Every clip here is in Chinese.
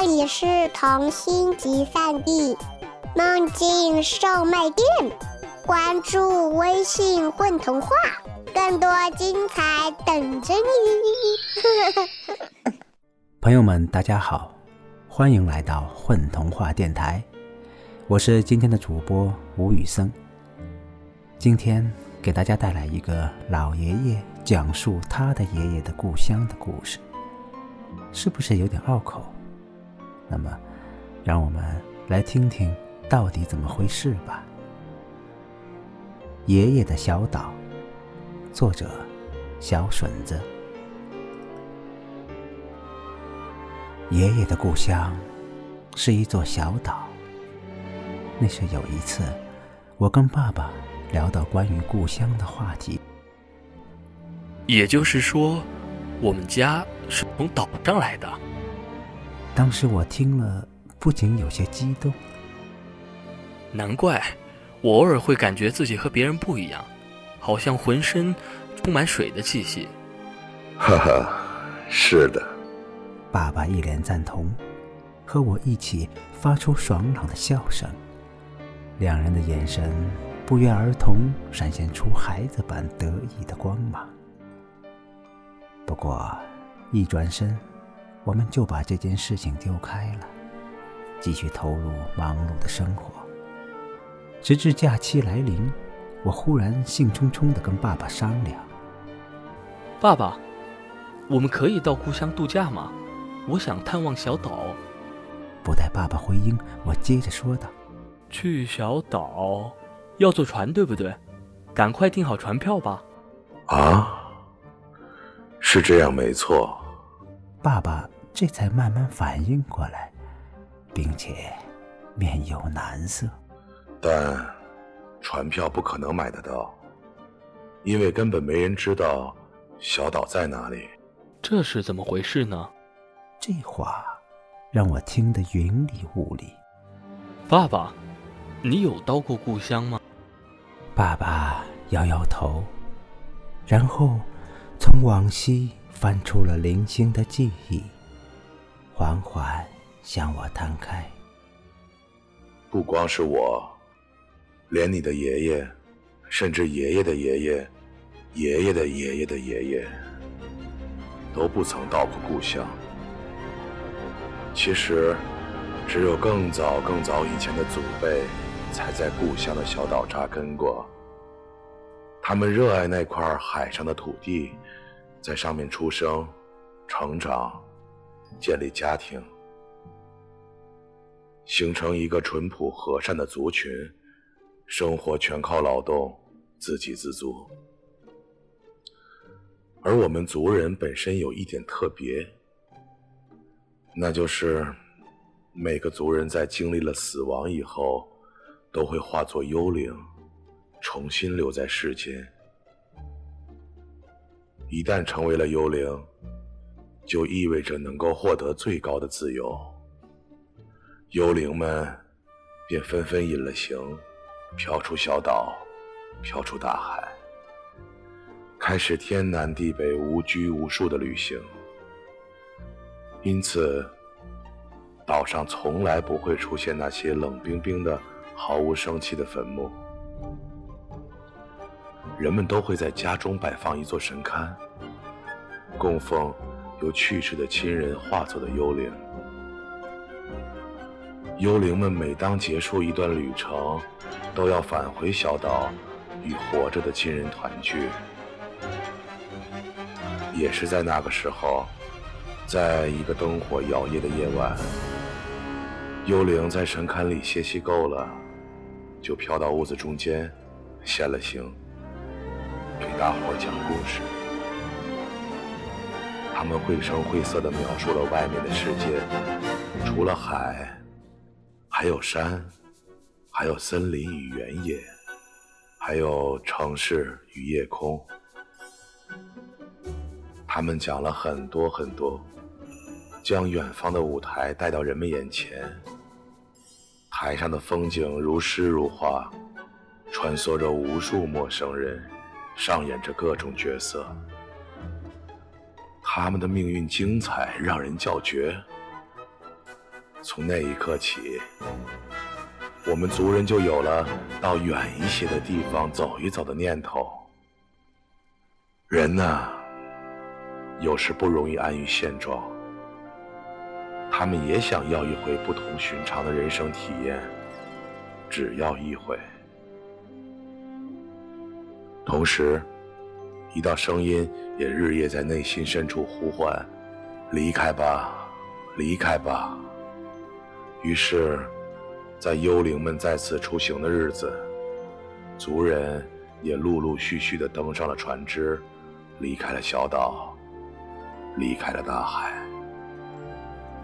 这里是童心集散地，梦境售卖店。关注微信“混童话”，更多精彩等着你。朋友们，大家好，欢迎来到混童话电台，我是今天的主播吴宇森。今天给大家带来一个老爷爷讲述他的爷爷的故乡的故事，是不是有点拗口？那么，让我们来听听到底怎么回事吧。爷爷的小岛，作者小笋子。爷爷的故乡是一座小岛。那是有一次，我跟爸爸聊到关于故乡的话题。也就是说，我们家是从岛上来的。当时我听了，不仅有些激动。难怪，我偶尔会感觉自己和别人不一样，好像浑身充满水的气息。哈哈，是的。爸爸一脸赞同，和我一起发出爽朗的笑声。两人的眼神不约而同闪现出孩子般得意的光芒。不过，一转身。我们就把这件事情丢开了，继续投入忙碌的生活。直至假期来临，我忽然兴冲冲地跟爸爸商量：“爸爸，我们可以到故乡度假吗？我想探望小岛。”不待爸爸回应，我接着说道：“去小岛要坐船，对不对？赶快订好船票吧。”啊，是这样，没错。爸爸。这才慢慢反应过来，并且面有难色。但船票不可能买得到，因为根本没人知道小岛在哪里。这是怎么回事呢？这话让我听得云里雾里。爸爸，你有到过故乡吗？爸爸摇摇头，然后从往昔翻出了零星的记忆。缓缓向我摊开。不光是我，连你的爷爷，甚至爷爷的爷爷，爷爷的爷爷的爷爷，都不曾到过故乡。其实，只有更早更早以前的祖辈，才在故乡的小岛扎根过。他们热爱那块海上的土地，在上面出生、成长。建立家庭，形成一个淳朴和善的族群，生活全靠劳动，自给自足。而我们族人本身有一点特别，那就是每个族人在经历了死亡以后，都会化作幽灵，重新留在世间。一旦成为了幽灵，就意味着能够获得最高的自由，幽灵们便纷纷隐了形，飘出小岛，飘出大海，开始天南地北无拘无束的旅行。因此，岛上从来不会出现那些冷冰冰的、毫无生气的坟墓。人们都会在家中摆放一座神龛，供奉。由去世的亲人化作的幽灵，幽灵们每当结束一段旅程，都要返回小岛，与活着的亲人团聚。也是在那个时候，在一个灯火摇曳的夜晚，幽灵在神龛里歇息够了，就飘到屋子中间，现了形，给大伙讲故事。他们绘声绘色地描述了外面的世界，除了海，还有山，还有森林与原野，还有城市与夜空。他们讲了很多很多，将远方的舞台带到人们眼前。台上的风景如诗如画，穿梭着无数陌生人，上演着各种角色。他们的命运精彩，让人叫绝。从那一刻起，我们族人就有了到远一些的地方走一走的念头。人呢，有时不容易安于现状，他们也想要一回不同寻常的人生体验，只要一回。同时，一道声音也日夜在内心深处呼唤：“离开吧，离开吧。”于是，在幽灵们再次出行的日子，族人也陆陆续续地登上了船只，离开了小岛，离开了大海。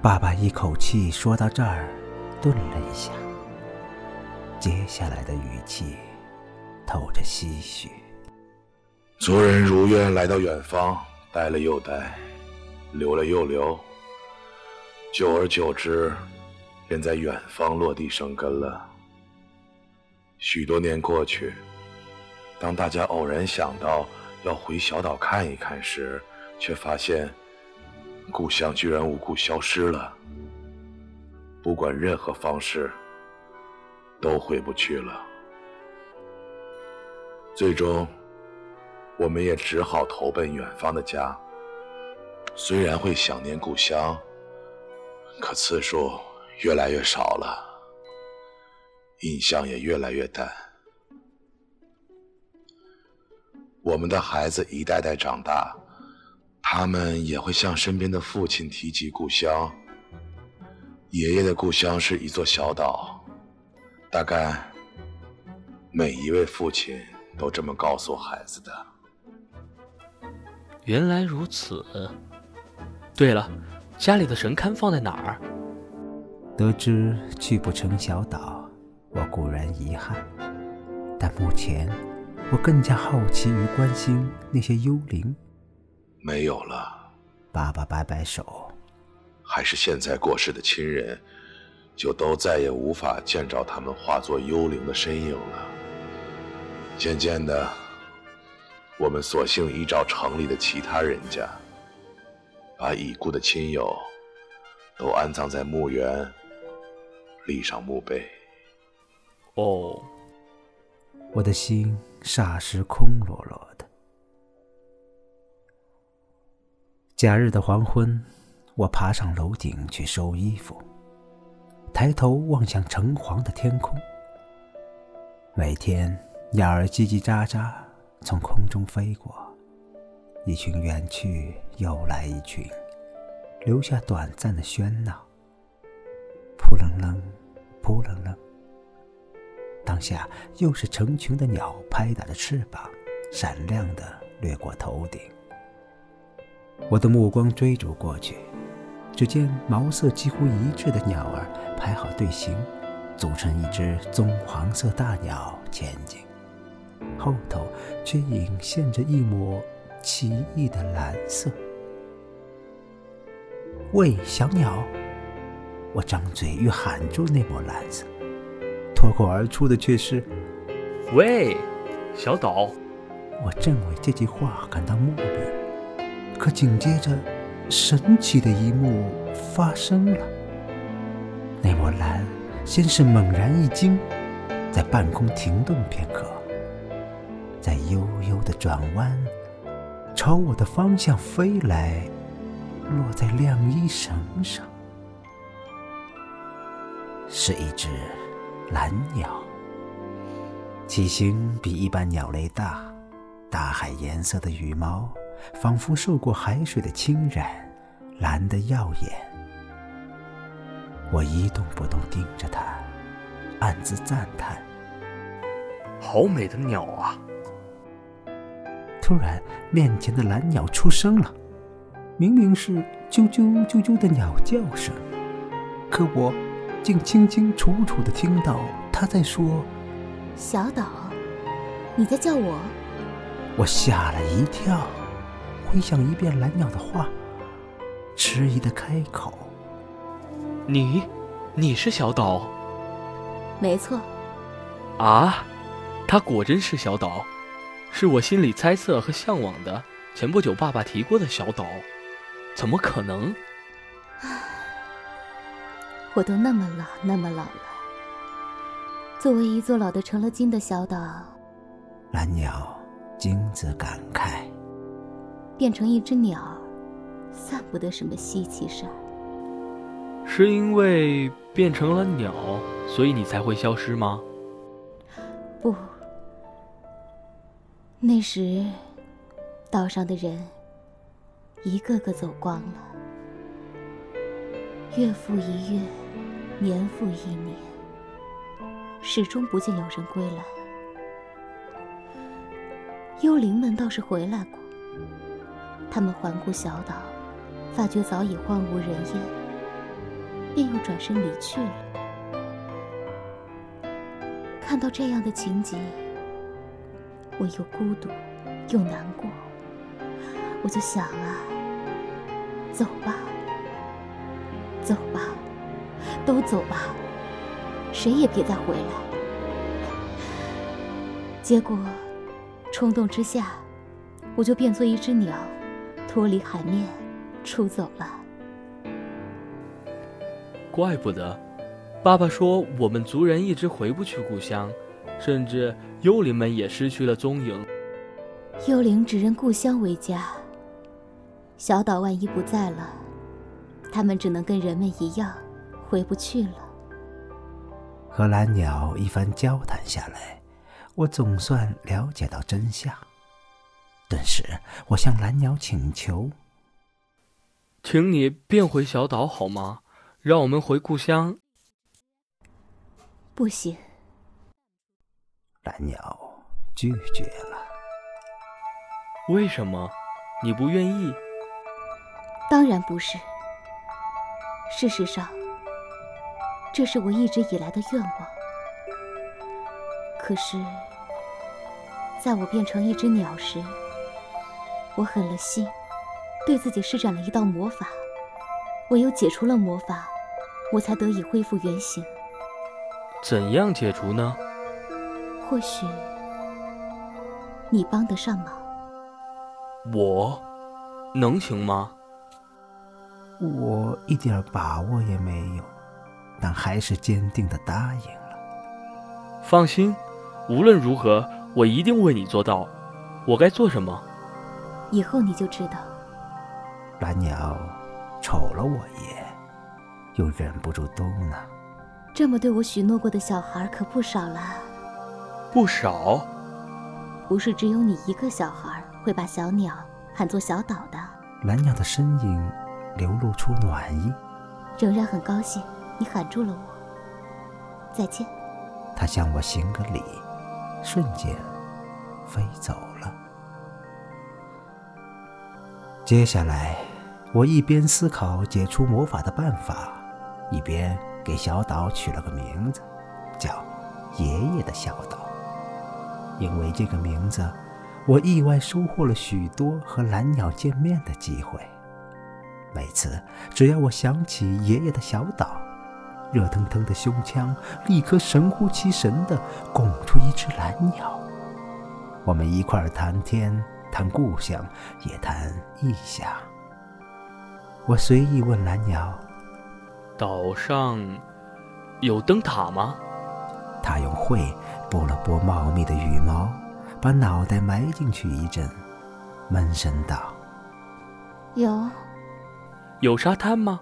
爸爸一口气说到这儿，顿了一下，接下来的语气透着唏嘘。族人如愿来到远方，待了又待，留了又留，久而久之。便在远方落地生根了。许多年过去，当大家偶然想到要回小岛看一看时，却发现故乡居然无故消失了。不管任何方式，都回不去了。最终，我们也只好投奔远方的家。虽然会想念故乡，可次数……越来越少了，印象也越来越淡。我们的孩子一代代长大，他们也会向身边的父亲提及故乡。爷爷的故乡是一座小岛，大概每一位父亲都这么告诉孩子的。原来如此。对了，家里的神龛放在哪儿？得知去不成小岛，我固然遗憾，但目前我更加好奇与关心那些幽灵。没有了，爸爸摆摆手，还是现在过世的亲人，就都再也无法见着他们化作幽灵的身影了。渐渐的，我们索性依照城里的其他人家，把已故的亲友都安葬在墓园。立上墓碑。哦，我的心霎时空落落的。假日的黄昏，我爬上楼顶去收衣服，抬头望向橙黄的天空。每天，鸟儿叽叽喳喳从空中飞过，一群远去，又来一群，留下短暂的喧闹。扑棱棱，扑棱棱。当下又是成群的鸟拍打着翅膀，闪亮的掠过头顶。我的目光追逐过去，只见毛色几乎一致的鸟儿排好队形，组成一只棕黄色大鸟前进，后头却隐现着一抹奇异的蓝色。喂，小鸟！我张嘴欲喊住那抹蓝色，脱口而出的却是：“喂，小岛。”我正为这句话感到莫名，可紧接着，神奇的一幕发生了。那抹蓝先是猛然一惊，在半空停顿片刻，在悠悠的转弯，朝我的方向飞来，落在晾衣绳上。是一只蓝鸟，体型比一般鸟类大，大海颜色的羽毛仿佛受过海水的侵染，蓝得耀眼。我一动不动盯着它，暗自赞叹：好美的鸟啊！突然，面前的蓝鸟出声了，明明是啾啾啾啾的鸟叫声，可我。竟清清楚楚的听到它在说：“小岛，你在叫我？”我吓了一跳，回想一遍蓝鸟的话，迟疑的开口：“你，你是小岛？”“没错。”“啊，他果真是小岛，是我心里猜测和向往的。前不久爸爸提过的小岛，怎么可能？”我都那么老，那么老了。作为一座老的成了精的小岛，蓝鸟惊自感慨，变成一只鸟，算不得什么稀奇事儿。是因为变成了鸟，所以你才会消失吗？不，那时岛上的人一个个走光了，月复一月，年复一年，始终不见有人归来。幽灵们倒是回来过，他们环顾小岛，发觉早已荒无人烟，便又转身离去了。看到这样的情景，我又孤独又难过。我就想啊，走吧，走吧，都走吧，谁也别再回来。结果，冲动之下，我就变作一只鸟，脱离海面，出走了。怪不得。爸爸说：“我们族人一直回不去故乡，甚至幽灵们也失去了踪影。幽灵只认故乡为家。小岛万一不在了，他们只能跟人们一样，回不去了。”和蓝鸟一番交谈下来，我总算了解到真相。顿时，我向蓝鸟请求：“请你变回小岛好吗？让我们回故乡。”不行，蓝鸟拒绝了。为什么？你不愿意？当然不是。事实上，这是我一直以来的愿望。可是，在我变成一只鸟时，我狠了心，对自己施展了一道魔法。唯有解除了魔法，我才得以恢复原形。怎样解除呢？或许你帮得上忙。我能行吗？我一点把握也没有，但还是坚定的答应了。放心，无论如何，我一定为你做到。我该做什么？以后你就知道。蓝鸟瞅了我一眼，又忍不住嘟囔。这么对我许诺过的小孩可不少了，不少。不是只有你一个小孩会把小鸟喊作小岛的。蓝鸟的身影流露出暖意，仍然很高兴你喊住了我。再见。他向我行个礼，瞬间飞走了。接下来，我一边思考解除魔法的办法，一边。给小岛取了个名字，叫“爷爷的小岛”。因为这个名字，我意外收获了许多和蓝鸟见面的机会。每次只要我想起爷爷的小岛，热腾腾的胸腔立刻神乎其神地拱出一只蓝鸟。我们一块儿谈天，谈故乡，也谈异乡。我随意问蓝鸟。岛上有灯塔吗？他用喙拨了拨茂密的羽毛，把脑袋埋进去一阵，闷声道：“有。”“有沙滩吗？”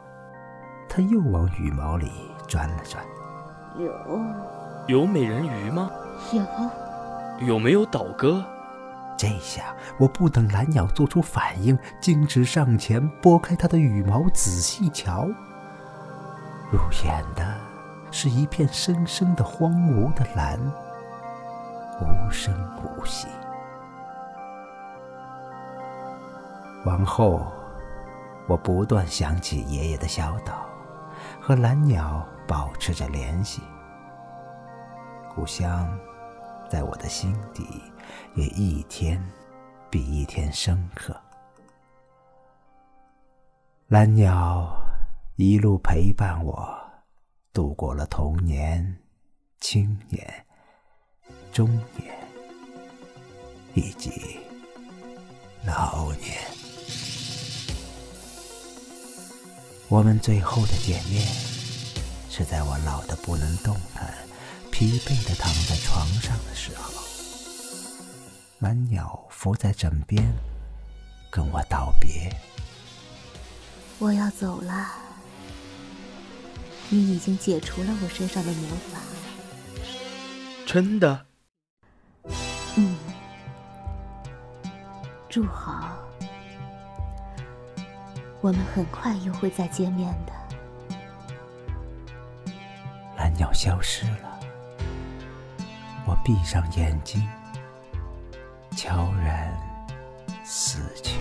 他又往羽毛里钻了钻。“有。”“有美人鱼吗？”“有。”“有没有岛歌？”这下我不等蓝鸟做出反应，径直上前拨开它的羽毛，仔细瞧。入眼的是一片深深的荒芜的蓝，无声无息。往后，我不断想起爷爷的小岛，和蓝鸟保持着联系。故乡，在我的心底，也一天比一天深刻。蓝鸟。一路陪伴我，度过了童年、青年、中年以及老年。我们最后的见面是在我老得不能动弹、疲惫的躺在床上的时候。蓝鸟伏在枕边，跟我道别。我要走了，你已经解除了我身上的魔法。真的？住好，我们很快又会再见面的。蓝鸟消失了，我闭上眼睛。悄然死去。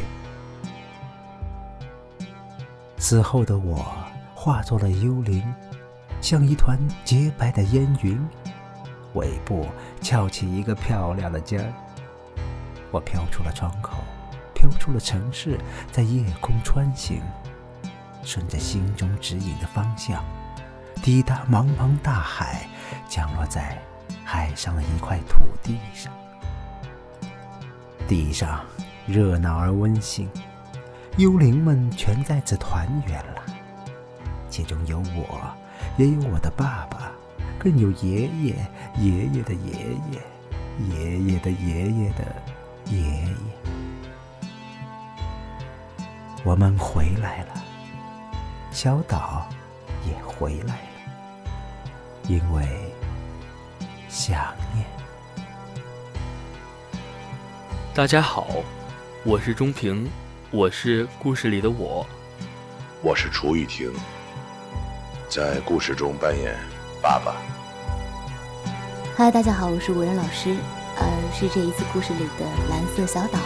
死后的我化作了幽灵，像一团洁白的烟云，尾部翘起一个漂亮的尖儿。我飘出了窗口，飘出了城市，在夜空穿行，顺着心中指引的方向，抵达茫茫大海，降落在海上的一块土地上。地上热闹而温馨，幽灵们全在此团圆了。其中有我，也有我的爸爸，更有爷爷、爷爷的爷爷、爷爷的爷爷的爷爷。我们回来了，小岛也回来了，因为想念。大家好，我是钟平，我是故事里的我，我是楚雨婷，在故事中扮演爸爸。嗨，大家好，我是五人老师，呃，是这一次故事里的蓝色小岛。